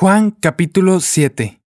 Juan capítulo 7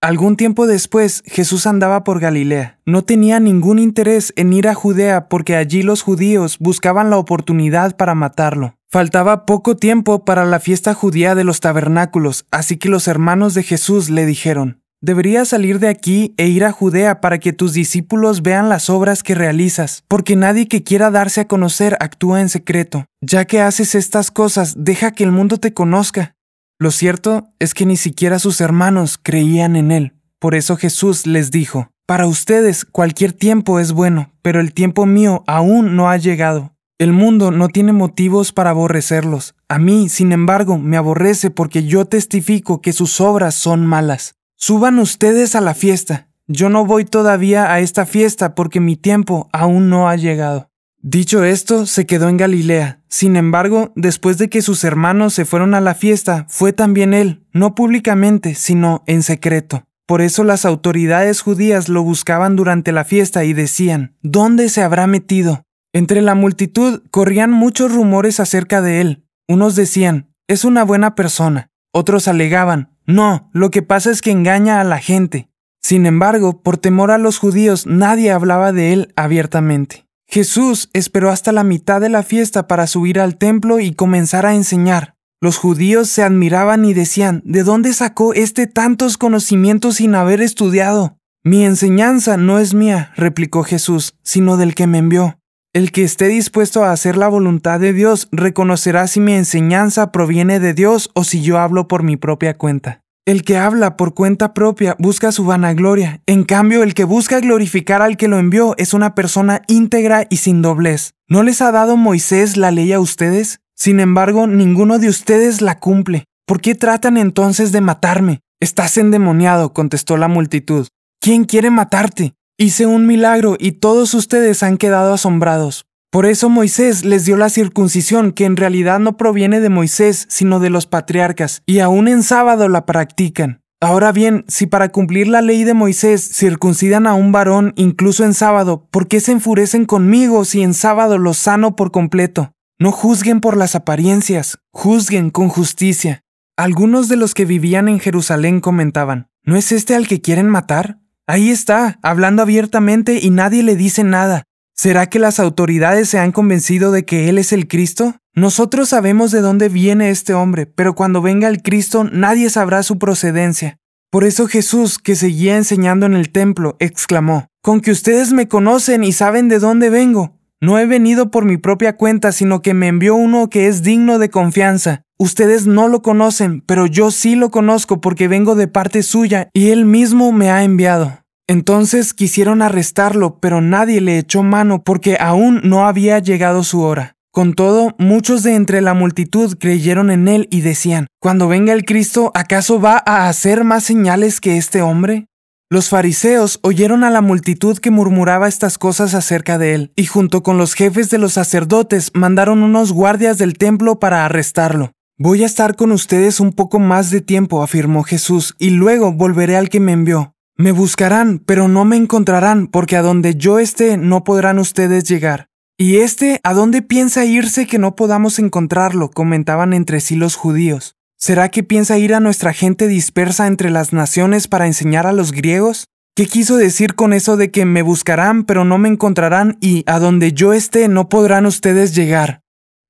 Algún tiempo después Jesús andaba por Galilea. No tenía ningún interés en ir a Judea porque allí los judíos buscaban la oportunidad para matarlo. Faltaba poco tiempo para la fiesta judía de los tabernáculos, así que los hermanos de Jesús le dijeron, Deberías salir de aquí e ir a Judea para que tus discípulos vean las obras que realizas, porque nadie que quiera darse a conocer actúa en secreto. Ya que haces estas cosas, deja que el mundo te conozca. Lo cierto es que ni siquiera sus hermanos creían en él. Por eso Jesús les dijo, Para ustedes cualquier tiempo es bueno, pero el tiempo mío aún no ha llegado. El mundo no tiene motivos para aborrecerlos. A mí, sin embargo, me aborrece porque yo testifico que sus obras son malas. Suban ustedes a la fiesta. Yo no voy todavía a esta fiesta porque mi tiempo aún no ha llegado. Dicho esto, se quedó en Galilea. Sin embargo, después de que sus hermanos se fueron a la fiesta, fue también él, no públicamente, sino en secreto. Por eso las autoridades judías lo buscaban durante la fiesta y decían, ¿dónde se habrá metido? Entre la multitud corrían muchos rumores acerca de él. Unos decían, es una buena persona. Otros alegaban, no, lo que pasa es que engaña a la gente. Sin embargo, por temor a los judíos, nadie hablaba de él abiertamente. Jesús esperó hasta la mitad de la fiesta para subir al templo y comenzar a enseñar. Los judíos se admiraban y decían, ¿de dónde sacó este tantos conocimientos sin haber estudiado? Mi enseñanza no es mía, replicó Jesús, sino del que me envió. El que esté dispuesto a hacer la voluntad de Dios reconocerá si mi enseñanza proviene de Dios o si yo hablo por mi propia cuenta. El que habla por cuenta propia busca su vanagloria, en cambio el que busca glorificar al que lo envió es una persona íntegra y sin doblez. ¿No les ha dado Moisés la ley a ustedes? Sin embargo, ninguno de ustedes la cumple. ¿Por qué tratan entonces de matarme? Estás endemoniado, contestó la multitud. ¿Quién quiere matarte? Hice un milagro y todos ustedes han quedado asombrados. Por eso Moisés les dio la circuncisión, que en realidad no proviene de Moisés, sino de los patriarcas, y aún en sábado la practican. Ahora bien, si para cumplir la ley de Moisés circuncidan a un varón incluso en sábado, ¿por qué se enfurecen conmigo si en sábado los sano por completo? No juzguen por las apariencias, juzguen con justicia. Algunos de los que vivían en Jerusalén comentaban, ¿no es este al que quieren matar? Ahí está, hablando abiertamente y nadie le dice nada. ¿Será que las autoridades se han convencido de que Él es el Cristo? Nosotros sabemos de dónde viene este hombre, pero cuando venga el Cristo nadie sabrá su procedencia. Por eso Jesús, que seguía enseñando en el templo, exclamó, Con que ustedes me conocen y saben de dónde vengo. No he venido por mi propia cuenta, sino que me envió uno que es digno de confianza. Ustedes no lo conocen, pero yo sí lo conozco porque vengo de parte suya y él mismo me ha enviado. Entonces quisieron arrestarlo, pero nadie le echó mano porque aún no había llegado su hora. Con todo, muchos de entre la multitud creyeron en él y decían, Cuando venga el Cristo, ¿acaso va a hacer más señales que este hombre? Los fariseos oyeron a la multitud que murmuraba estas cosas acerca de él, y junto con los jefes de los sacerdotes mandaron unos guardias del templo para arrestarlo. Voy a estar con ustedes un poco más de tiempo, afirmó Jesús, y luego volveré al que me envió. Me buscarán, pero no me encontrarán, porque a donde yo esté no podrán ustedes llegar. ¿Y este a dónde piensa irse que no podamos encontrarlo? comentaban entre sí los judíos. ¿Será que piensa ir a nuestra gente dispersa entre las naciones para enseñar a los griegos? ¿Qué quiso decir con eso de que me buscarán pero no me encontrarán y a donde yo esté no podrán ustedes llegar?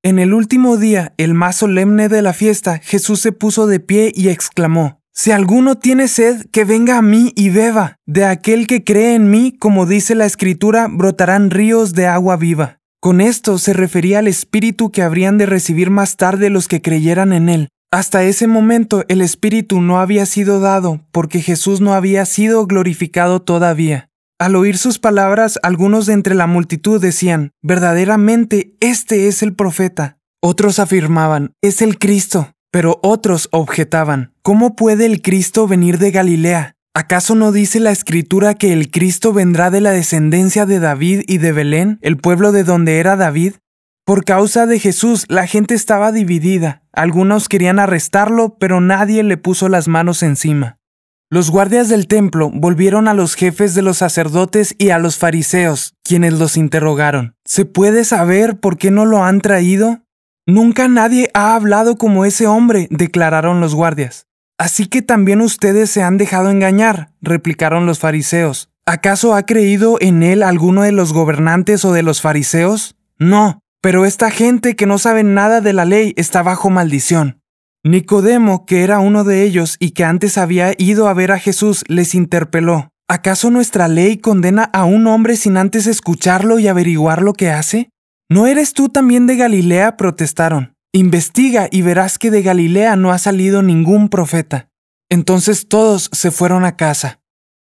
En el último día, el más solemne de la fiesta, Jesús se puso de pie y exclamó, si alguno tiene sed, que venga a mí y beba. De aquel que cree en mí, como dice la Escritura, brotarán ríos de agua viva. Con esto se refería al Espíritu que habrían de recibir más tarde los que creyeran en él. Hasta ese momento el Espíritu no había sido dado, porque Jesús no había sido glorificado todavía. Al oír sus palabras, algunos de entre la multitud decían, verdaderamente, este es el profeta. Otros afirmaban, es el Cristo. Pero otros objetaban, ¿cómo puede el Cristo venir de Galilea? ¿Acaso no dice la escritura que el Cristo vendrá de la descendencia de David y de Belén, el pueblo de donde era David? Por causa de Jesús la gente estaba dividida. Algunos querían arrestarlo, pero nadie le puso las manos encima. Los guardias del templo volvieron a los jefes de los sacerdotes y a los fariseos, quienes los interrogaron. ¿Se puede saber por qué no lo han traído? Nunca nadie ha hablado como ese hombre, declararon los guardias. Así que también ustedes se han dejado engañar, replicaron los fariseos. ¿Acaso ha creído en él alguno de los gobernantes o de los fariseos? No, pero esta gente que no sabe nada de la ley está bajo maldición. Nicodemo, que era uno de ellos y que antes había ido a ver a Jesús, les interpeló. ¿Acaso nuestra ley condena a un hombre sin antes escucharlo y averiguar lo que hace? ¿No eres tú también de Galilea? protestaron. Investiga y verás que de Galilea no ha salido ningún profeta. Entonces todos se fueron a casa.